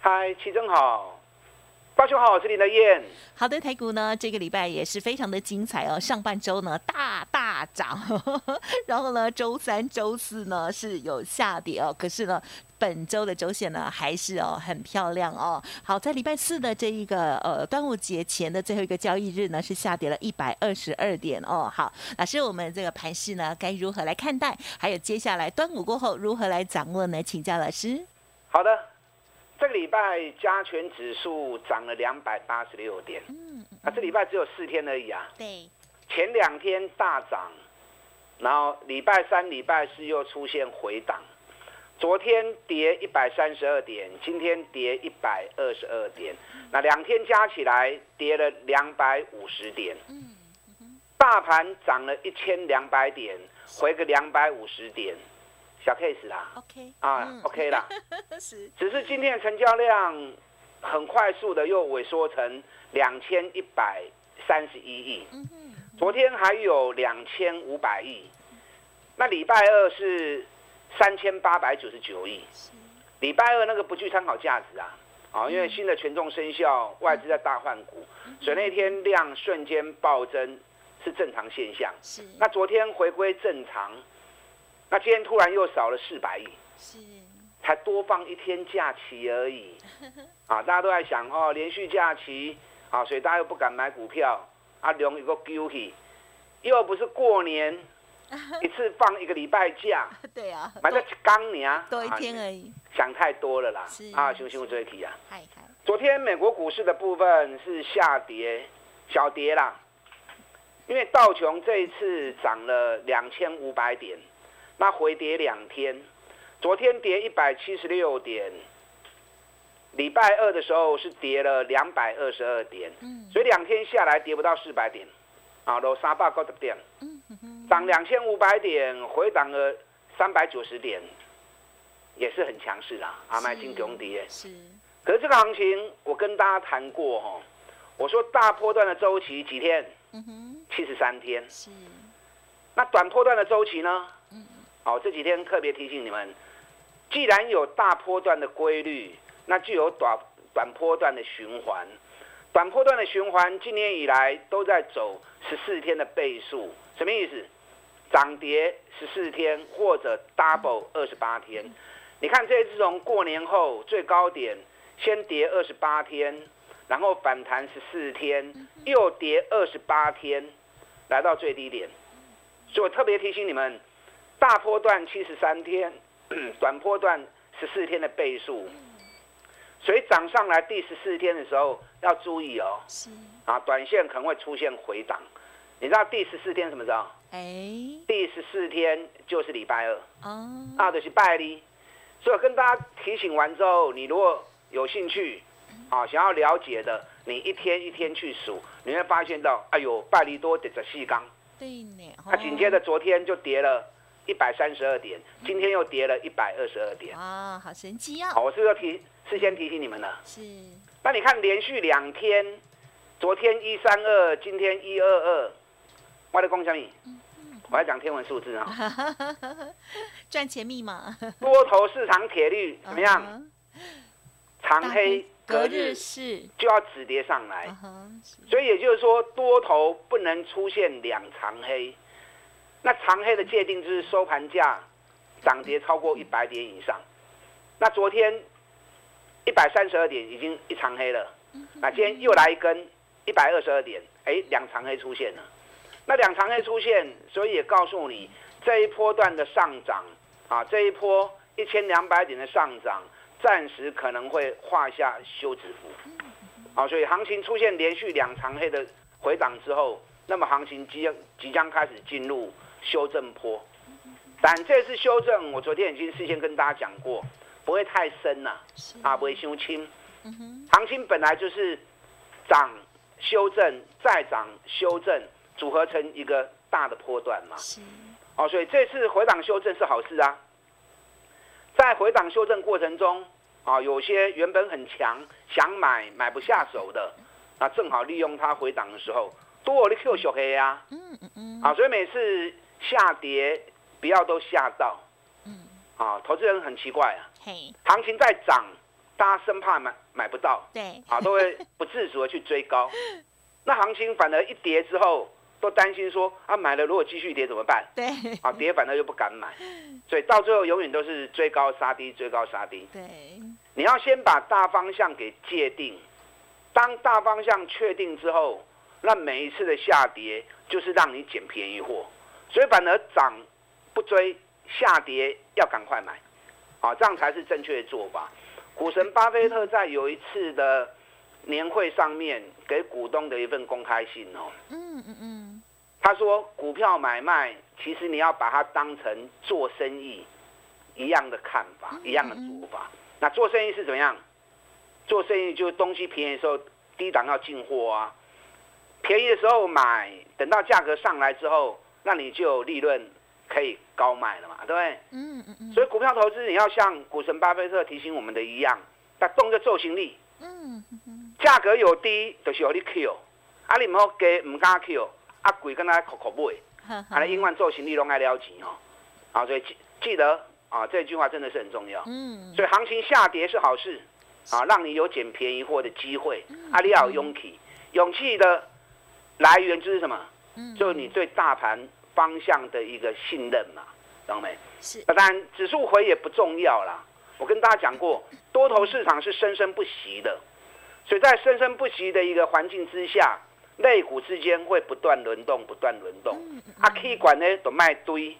嗨，齐正好，八兄好，我是林德燕。好的，台股呢这个礼拜也是非常的精彩哦，上半周呢大大涨，然后呢周三、周四呢是有下跌哦，可是呢本周的周线呢还是哦很漂亮哦。好，在礼拜四的这一个呃端午节前的最后一个交易日呢是下跌了一百二十二点哦。好，老师，我们这个盘势呢该如何来看待？还有接下来端午过后如何来掌握呢？请教老师。好的。这个礼拜加权指数涨了两百八十六点，嗯，啊，这礼拜只有四天而已啊，对，前两天大涨，然后礼拜三、礼拜四又出现回档，昨天跌一百三十二点，今天跌一百二十二点，那两天加起来跌了两百五十点，嗯，大盘涨了一千两百点，回个两百五十点。小 case 啦，OK 啊，OK 啦，是，只是今天的成交量很快速的又萎缩成两千一百三十一亿，昨天还有两千五百亿，那礼拜二是三千八百九十九亿，礼拜二那个不具参考价值啊，啊，因为新的权重生效，外资在大换股，所以那天量瞬间暴增是正常现象，是，那昨天回归正常。那今天突然又少了四百亿，是，才多放一天假期而已，啊，大家都在想哦，连续假期，啊，所以大家又不敢买股票，啊，容易个丢弃，又不是过年，一次放一个礼拜假，对啊，买个刚年，多一天而已，想太多了啦，啊，行不行？我这一题啊，昨天美国股市的部分是下跌，小跌啦，因为道琼这一次涨了两千五百点。那回跌两天，昨天跌一百七十六点，礼拜二的时候是跌了两百二十二点，所以两天下来跌不到四百点，啊，都三百高的点，涨两千五百点，回档了三百九十点，也是很强势啦，啊，买进中跌。是，可是这个行情我跟大家谈过哈，我说大波段的周期几天？七十三天。是，那短波段的周期呢？好，这几天特别提醒你们，既然有大波段的规律，那就有短短波段的循环。短波段的循环，今年以来都在走十四天的倍数，什么意思？涨跌十四天，或者 double 二十八天。你看这次从过年后最高点先跌二十八天，然后反弹十四天，又跌二十八天，来到最低点。所以我特别提醒你们。大波段七十三天，短波段十四天的倍数，所以涨上来第十四天的时候要注意哦。是啊，短线可能会出现回档。你知道第十四天什么时候？哎，第十四天就是礼拜二。哦，啊，就是拜一。所以跟大家提醒完之后，你如果有兴趣啊，想要了解的，你一天一天去数，你会发现到，哎呦，拜利多跌着细钢。对呢。那紧接着昨天就跌了。一百三十二点，今天又跌了一百二十二点。啊，好神奇啊！好，我是要提，事先提醒你们了。是。那你看，连续两天，昨天一三二，今天一二二，我的恭喜你。我要讲天文数字啊。赚钱密码。多头市场铁律怎么样？长黑隔日是就要止跌上来。所以也就是说，多头不能出现两长黑。那长黑的界定就是收盘价涨跌超过一百点以上。那昨天一百三十二点已经一长黑了，那今天又来一根一百二十二点，哎，两长黑出现了。那两长黑出现，所以也告诉你这一波段的上涨啊，这一波一千两百点的上涨，暂时可能会画下休止符。啊，所以行情出现连续两长黑的回档之后，那么行情即即将开始进入。修正坡，但这次修正，我昨天已经事先跟大家讲过，不会太深呐，啊，不会修轻。行情本来就是涨、修正、再涨、修正，组合成一个大的波段嘛。哦，所以这次回档修正是好事啊。在回档修正过程中，啊，有些原本很强想买买不下手的，那正好利用它回档的时候，多的 Q 小黑啊。嗯嗯嗯。啊，所以每次下跌不要都吓到。嗯。啊，投资人很奇怪啊，行情在涨，大家生怕买买不到，对，啊，都会不自主的去追高。那行情反而一跌之后，都担心说啊，买了如果继续跌怎么办？对，啊，跌反而又不敢买，所以到最后永远都是追高杀低，追高杀低。对，你要先把大方向给界定，当大方向确定之后，那每一次的下跌就是让你捡便宜货，所以反而涨不追。下跌要赶快买，啊，这样才是正确的做法。股神巴菲特在有一次的年会上面给股东的一份公开信哦，嗯嗯嗯，他说股票买卖其实你要把它当成做生意一样的看法，一样的做法。那做生意是怎么样？做生意就是东西便宜的时候低档要进货啊，便宜的时候买，等到价格上来之后，那你就有利润。可以高卖了嘛，对不对？嗯嗯嗯。所以股票投资你要像股神巴菲特提醒我们的一样，那动个做行力。嗯嗯。价格有低，就是有你 Q，啊你唔好给唔敢 Q，啊贵跟他口口买，啊你永远做行力拢爱了钱哦。啊，所以记记得啊这句话真的是很重要。嗯。所以行情下跌是好事，啊让你有捡便宜货的机会。啊你要有勇气，勇气的来源就是什么？嗯。就是你对大盘。方向的一个信任嘛，知道没？是。当然，指数回也不重要啦。我跟大家讲过，多头市场是生生不息的，所以在生生不息的一个环境之下，类股之间会不断轮动，不断轮动。啊，K 管呢都卖堆，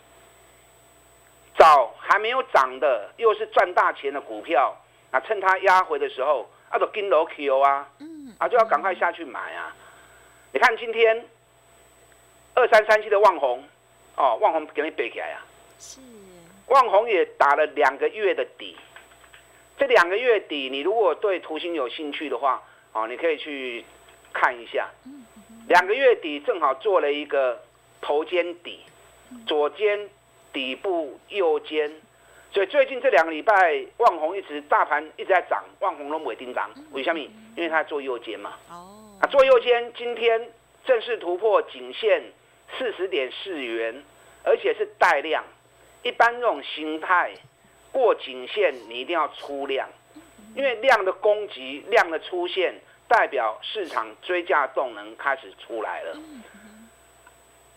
找还没有涨的，又是赚大钱的股票，啊，趁它压回的时候，啊，都跟楼 Q 啊，啊，就要赶快下去买啊。你看今天。二三三七的旺红，哦，旺红给你背起来啊！是，旺红也打了两个月的底，这两个月底，你如果对图形有兴趣的话，哦，你可以去看一下。两个月底正好做了一个头肩底，左肩底部右肩，所以最近这两个礼拜，旺红一直大盘一直在涨，旺红龙尾叮当，为什么？因为它做右肩嘛。哦，啊，做右肩，今天正式突破颈线。四十点四元，而且是带量。一般这种形态过颈线，你一定要出量，因为量的攻击、量的出现，代表市场追价动能开始出来了。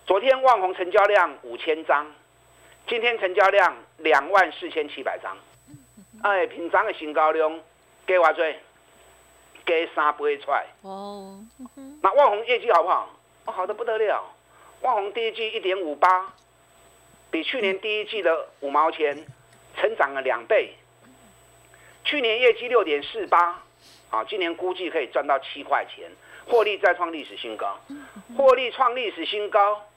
昨天万红成交量五千张，今天成交量两万四千七百张。哎，平常的新高量给我追，给三倍出来。哦，那万红业绩好不好？哦，好的不得了。万红第一季一点五八，比去年第一季的五毛钱成长了两倍。去年业绩六点四八，啊，今年估计可以赚到七块钱，获利再创历史新高。获利创历史新高，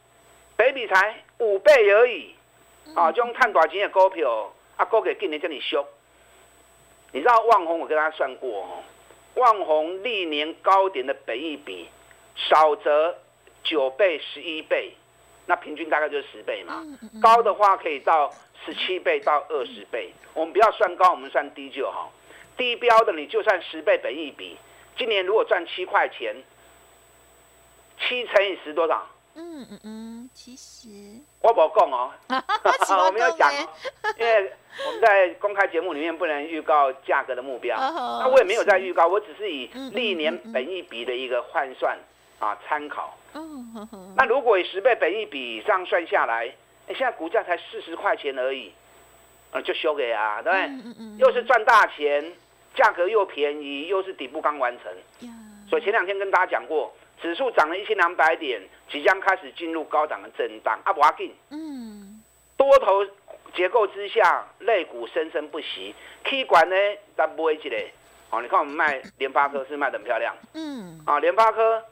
北比才五倍而已，啊，这种探大钱的股票，啊，股给今年这里修。你知道万红我跟他算过哦，万红历年高点的北一比，少则。九倍、十一倍，那平均大概就是十倍嘛。高的话可以到十七倍到二十倍。我们不要算高，我们算低就好。低标的你就算十倍本一比，今年如果赚七块钱，七乘以十多少？嗯嗯嗯，七十。我不讲哦，我没有讲，因为我们在公开节目里面不能预告价格的目标。那我也没有在预告，我只是以历年本一比的一个换算啊参考。那如果以十倍本益比这样算下来，现在股价才四十块钱而已，啊，就修给啊，对不对？又是赚大钱，价格又便宜，又是底部刚完成。所以前两天跟大家讲过，指数涨了一千两百点，即将开始进入高档的震荡。啊，不要紧。嗯。多头结构之下，类股生生不息。K 管呢，它不会积累。哦，你看我们卖联发科是卖的很漂亮。嗯。啊，联发科。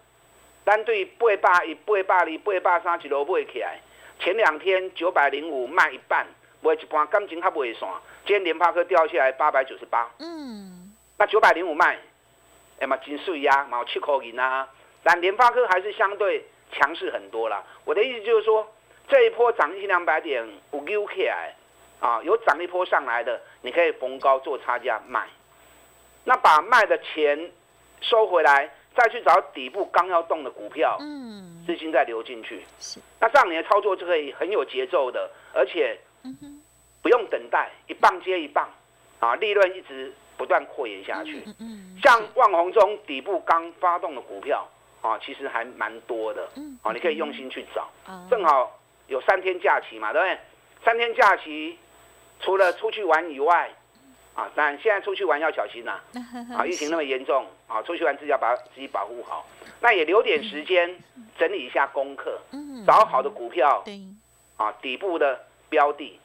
单对八百一、八百二、八百三一路买起来，前两天九百零五卖一半，卖一半，感情还袂散，今天联发科掉下来八百九十八，嗯，那九百零五卖，哎嘛金税呀，毛七口银啊，但联发科还是相对强势很多啦。我的意思就是说，这一波涨一千两百点，有溜起来啊，有涨一波上来的，你可以逢高做差价卖，那把卖的钱收回来。再去找底部刚要动的股票，嗯，资金再流进去，是。那这样你的操作就可以很有节奏的，而且，不用等待，一棒接一棒，啊，利润一直不断扩延下去。嗯嗯。像万宏中底部刚发动的股票，啊，其实还蛮多的，嗯，啊，你可以用心去找。正好有三天假期嘛，对不对？三天假期，除了出去玩以外。啊，但现在出去玩要小心呐！啊，疫情那么严重，啊，出去玩自己要把自己保护好。那也留点时间整理一下功课，找好的股票，啊，底部的标的，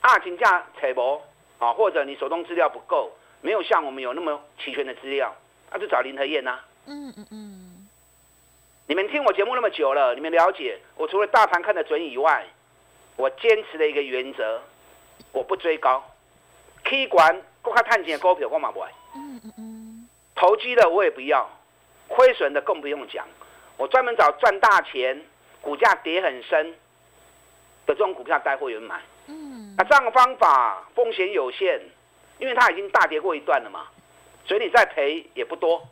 啊，请假采博，啊，或者你手动资料不够，没有像我们有那么齐全的资料，那就找林和燕呐。嗯嗯嗯。你们听我节目那么久了，你们了解我除了大盘看得准以外，我坚持的一个原则，我不追高。K 管国开探钱的股票我嘛不爱，嗯嗯嗯，投机的我也不要，亏损的更不用讲。我专门找赚大钱、股价跌很深的这种股票带会员买。嗯，那这样的方法风险有限，因为它已经大跌过一段了嘛，所以你再赔也不多。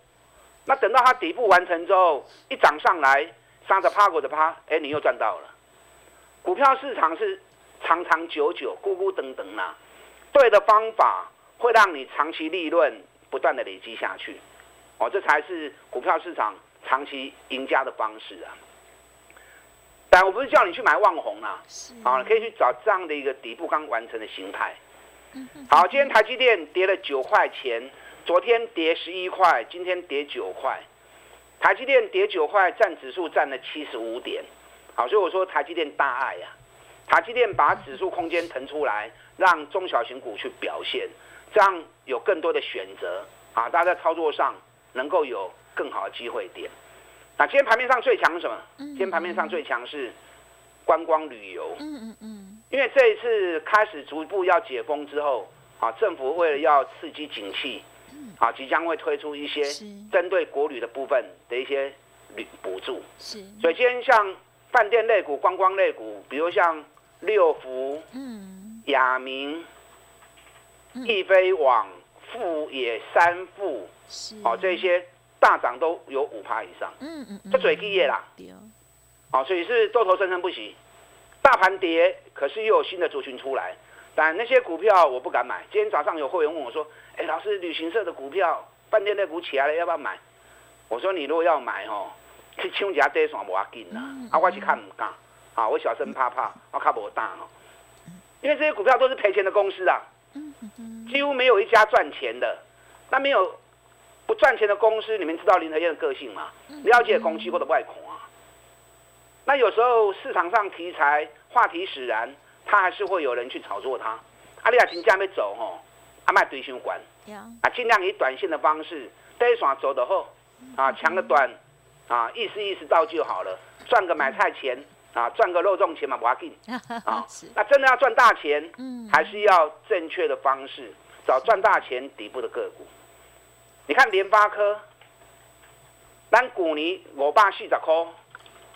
那等到它底部完成之后，一涨上来，三着趴，五着趴，哎，你又赚到了。股票市场是长长久久、咕咕等等啦。对的方法会让你长期利润不断的累积下去，哦，这才是股票市场长期赢家的方式啊！但我不是叫你去买旺红啊，啊，可以去找这样的一个底部刚完成的形态。好，今天台积电跌了九块钱，昨天跌十一块，今天跌九块。台积电跌九块，占指数占了七十五点。好，所以我说台积电大爱呀，台积电把指数空间腾出来。让中小型股去表现，这样有更多的选择啊！大家在操作上能够有更好的机会点。那今天盘面上最强是什么？今天盘面上最强是观光旅游。嗯嗯嗯。因为这一次开始逐步要解封之后，啊，政府为了要刺激景气，啊，即将会推出一些针对国旅的部分的一些旅补助。是。所以今天像饭店类股、观光类股，比如像六福。嗯。雅明、易飞网、富野三富，哦，这些大涨都有五趴以上。嗯嗯这嘴毕业啦。哦，所以是多头生生不息。大盘跌，可是又有新的族群出来。但那些股票我不敢买。今天早上有会员问我说：“哎，老师，旅行社的股票、饭店的股起来了，要不要买？”我说：“你如果要买哦，去抢一下这算无要紧啦。啊，我是看唔敢。啊，我小声怕怕，我看不大哦。”因为这些股票都是赔钱的公司啊，几乎没有一家赚钱的。那没有不赚钱的公司，你们知道林德燕的个性吗？了解空气或者外恐啊。那有时候市场上题材话题使然，他还是会有人去炒作它。阿利亚金价没走吼，阿卖堆胸管，啊，尽量以短线的方式，一耍走的后，啊，抢个短，啊，意思意思到就好了，赚个买菜钱。啊，赚个肉粽钱嘛，不要紧 啊。那真的要赚大钱，嗯，还是要正确的方式，找赚大钱底部的个股。你看联发科，咱股尼五百四十块，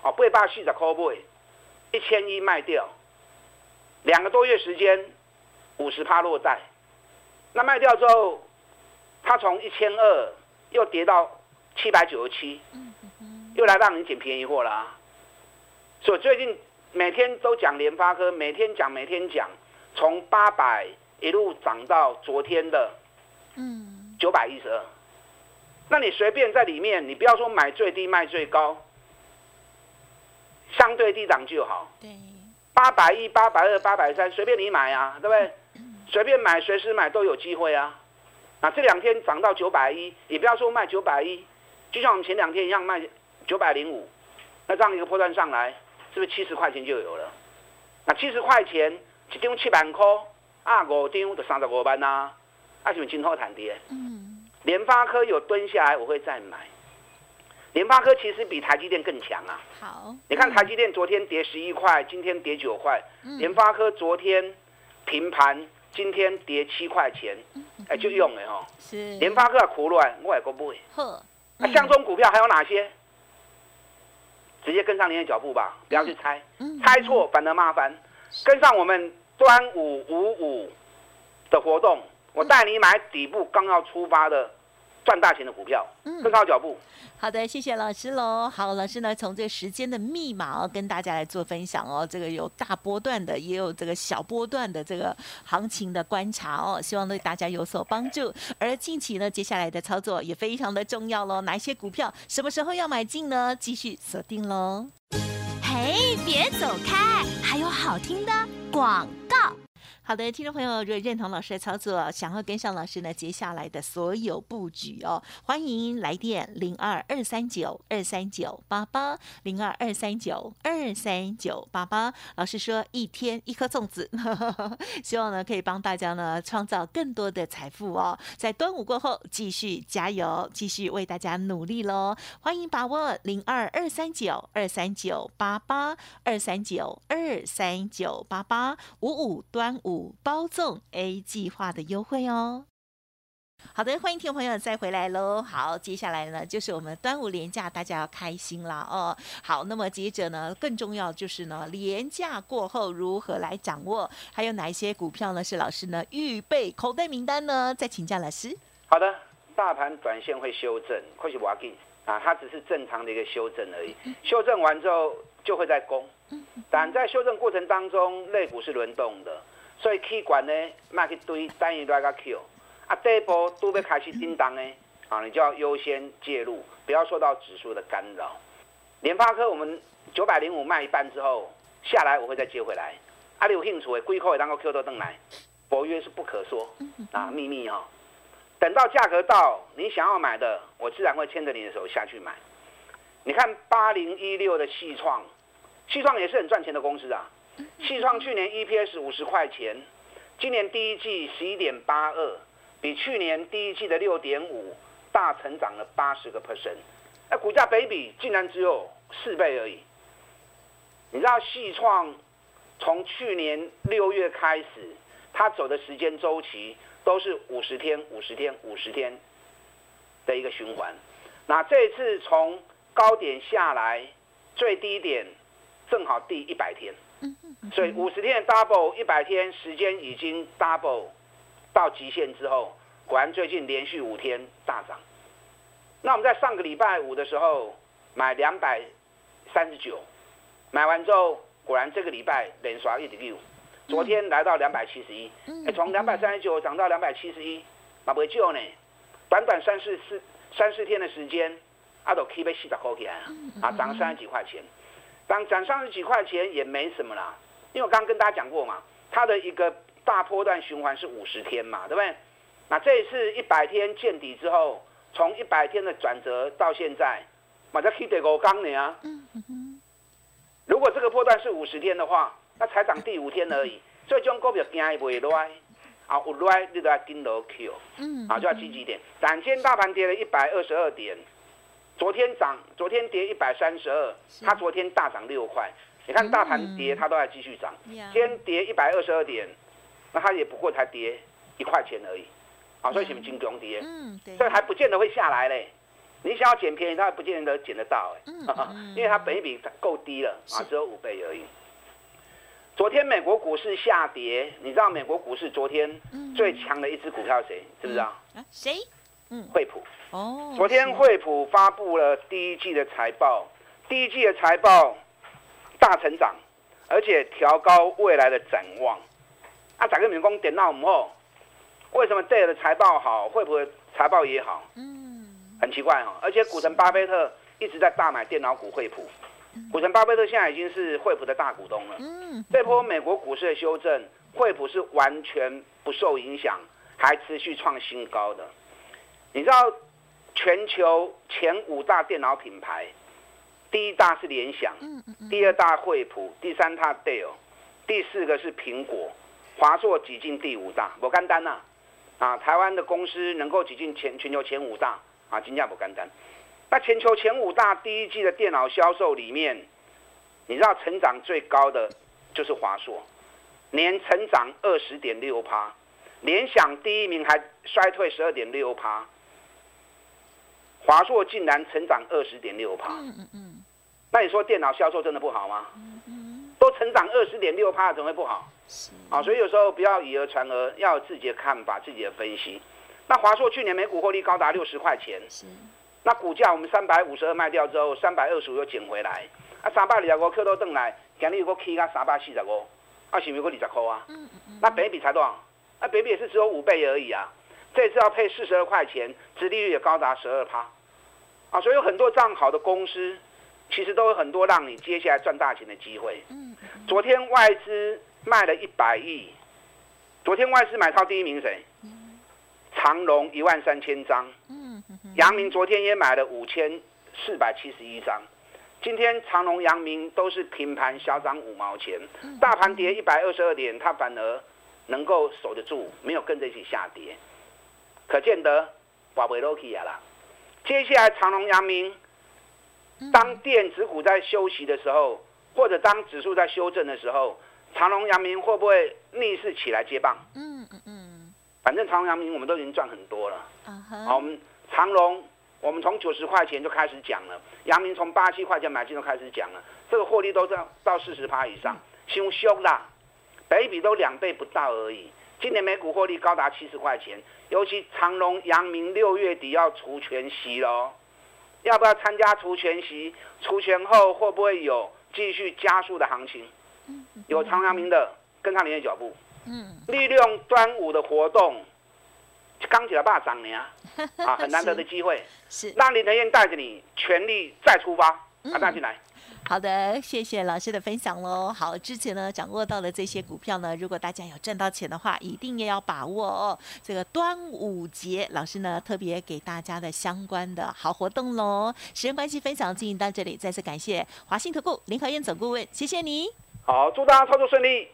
哦，八百四十块买，一千一卖掉，两个多月时间，五十趴落袋。那卖掉之后，它从一千二又跌到七百九十七，又来让你捡便宜货了。所以最近每天都讲联发科，每天讲每天讲，从八百一路涨到昨天的嗯九百一十二。那你随便在里面，你不要说买最低卖最高，相对低档就好。对，八百一、八百二、八百三，随便你买啊，对不对？随便买，随时买都有机会啊。那这两天涨到九百一，你不要说卖九百一，就像我们前两天一样卖九百零五，那这样一个破断上来。是不是七十块钱就有了？那七十块钱一张七万块，啊五张就三十五万呐，啊是不是今后谈跌？嗯，联发科有蹲下来，我会再买。联发科其实比台积电更强啊。好，你看台积电昨天跌十一块，今天跌九块。联发科昨天平盘今天跌七块钱，哎，就用了哦。是。联发科苦乱，我也够不会。呵。那像中股票还有哪些？直接跟上您的脚步吧，不要去猜，猜错反而麻烦。跟上我们端午五五的活动，我带你买底部刚要出发的。赚大钱的股票，嗯跟上脚步。好的，谢谢老师喽。好，老师呢，从这个时间的密码哦，跟大家来做分享哦。这个有大波段的，也有这个小波段的这个行情的观察哦，希望对大家有所帮助。而近期呢，接下来的操作也非常的重要喽。哪一些股票什么时候要买进呢？继续锁定喽。嘿，别走开，还有好听的广告。好的，听众朋友，如果认同老师的操作，想要跟上老师呢接下来的所有布局哦，欢迎来电零二二三九二三九八八零二二三九二三九八八。老师说一天一颗粽子，希望呢可以帮大家呢创造更多的财富哦。在端午过后，继续加油，继续为大家努力喽。欢迎把握零二二三九二三九八八二三九二三九八八五五端午。包粽 A 计划的优惠哦。好的，欢迎听众朋友再回来喽。好，接下来呢就是我们端午连假，大家要开心了哦。好，那么接着呢，更重要就是呢，连假过后如何来掌握？还有哪一些股票呢？是老师呢预备口袋名单呢？再请教老师。好的，大盘短线会修正，或许我要给啊，它只是正常的一个修正而已。修正完之后就会再攻，但在修正过程当中，肋骨是轮动的。所以气管呢，卖去堆单一来个 Q，啊，这一波都要开始叮当呢，啊，你就要优先介入，不要受到指数的干扰。联发科我们九百零五卖一半之后下来，我会再接回来。啊，你有兴趣的，贵口也当个 Q 都登来，博约是不可说，啊，秘密哈。等到价格到你想要买的，我自然会牵着你的手下去买。你看八零一六的细创，细创也是很赚钱的公司啊。细创去年 EPS 五十块钱，今年第一季十一点八二，比去年第一季的六点五大成长了八十个 percent，那股价比比竟然只有四倍而已。你知道细创从去年六月开始，它走的时间周期都是五十天、五十天、五十天的一个循环，那这次从高点下来，最低点正好第一百天。所以五十天 double 一百天时间已经 double 到极限之后，果然最近连续五天大涨。那我们在上个礼拜五的时候买两百三十九，买完之后果然这个礼拜连刷一点六，昨天来到两百七十一，哎，从两百三十九涨到两百七十一，那不会救呢？短短三四四三四天的时间，阿都 keep 四十块钱啊，涨了三十几块钱。涨涨三十几块钱也没什么啦，因为我刚刚跟大家讲过嘛，它的一个大波段循环是五十天嘛，对不对？那这一次一百天见底之后，从一百天的转折到现在，马上可以得五刚呢啊。如果这个波段是五十天的话，那才涨第五天而已，所以种股票惊不会来，啊，有来你都要跟牢 Q，啊，就要积极点。但今天大盘跌了一百二十二点。昨天涨，昨天跌一百三十二，它昨天大涨六块。你看大盘跌，它都还继续涨。今天跌一百二十二点，那它也不过才跌一块钱而已。啊，所以什么金融跌？嗯，对。所以还不见得会下来嘞。你想要捡便宜，它不见得捡得到哎。嗯 因为它本一比够低了啊，只有五倍而已。昨天美国股市下跌，你知道美国股市昨天最强的一只股票是谁？知不知道？啊，谁？惠普哦，昨天惠普发布了第一季的财报，第一季的财报大成长，而且调高未来的展望。啊，整个员工点到我们后，为什么这的财报好，惠普的财报也好？嗯，很奇怪哈。而且股神巴菲特一直在大买电脑股惠普，股神巴菲特现在已经是惠普的大股东了。嗯，这波美国股市的修正，惠普是完全不受影响，还持续创新高的。你知道全球前五大电脑品牌，第一大是联想，第二大惠普，第三大戴尔，第四个是苹果，华硕挤进第五大，不干单呐！啊，台湾的公司能够挤进全全球前五大，啊，金价不干单。那全球前五大第一季的电脑销售里面，你知道成长最高的就是华硕，年成长二十点六趴，联想第一名还衰退十二点六趴，华硕竟然成长二十点六趴。嗯嗯嗯。那你说电脑销售真的不好吗？嗯嗯。都成长二十点六趴，怎么会不好？是。啊，所以有时候不要以讹传讹，要有自己的看法、自己的分析。那华硕去年每股获利高达六十块钱。是。那股价我们三百五十二卖掉之后，三百二十五又捡回来。啊，三百二十五克都登来，今日又起到三百四十五，啊，是不是二十块啊？嗯嗯嗯。那北比才多少？那北比也是只有五倍而已啊。这次要配四十二块钱，殖利率也高达十二趴。啊，所以有很多这样好的公司，其实都有很多让你接下来赚大钱的机会。嗯。昨天外资卖了一百亿。昨天外资买超第一名谁？长隆一万三千张。嗯。阳明昨天也买了五千四百七十一张。今天长隆、阳明都是平盘小涨五毛钱，大盘跌一百二十二点，它反而能够守得住，没有跟着一起下跌，可见得瓦维罗起亚啦。接下来长隆、阳明，当电子股在休息的时候，或者当指数在修正的时候，长隆、阳明会不会逆势起来接棒？嗯嗯嗯，反正长隆、阳明我们都已经赚很多了。好，我们长隆。我们从九十块钱就开始讲了，阳明从八七块钱买进就开始讲了，这个获利都在到四十趴以上，凶凶啦，北比都两倍不到而已。今年每股获利高达七十块钱，尤其长隆、阳明六月底要除权息喽，要不要参加除权息？除权后会不会有继续加速的行情？有长阳明的跟上你的脚步，嗯，利用端午的活动。刚起来霸涨你啊，很难得的机会，是让林德燕带着你全力再出发，啊，带进来。好的，谢谢老师的分享喽。好，之前呢掌握到的这些股票呢，如果大家有赚到钱的话，一定也要把握哦。这个端午节，老师呢特别给大家的相关的好活动喽。时间关系，分享进行到这里，再次感谢华信投顾林和燕总顾问，谢谢你。好，祝大家操作顺利。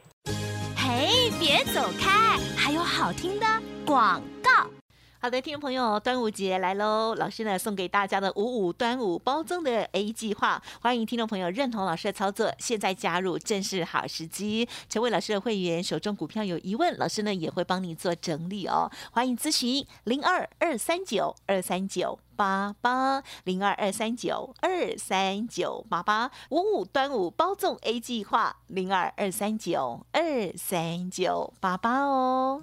嘿，别走开，还有好听的广告。好的，听众朋友，端午节来喽！老师呢送给大家的五五端午包粽的 A 计划，欢迎听众朋友认同老师的操作，现在加入正是好时机。成为老师的会员，手中股票有疑问，老师呢也会帮你做整理哦。欢迎咨询零二二三九二三九八八零二二三九二三九八八五五端午包粽 A 计划零二二三九二三九八八哦。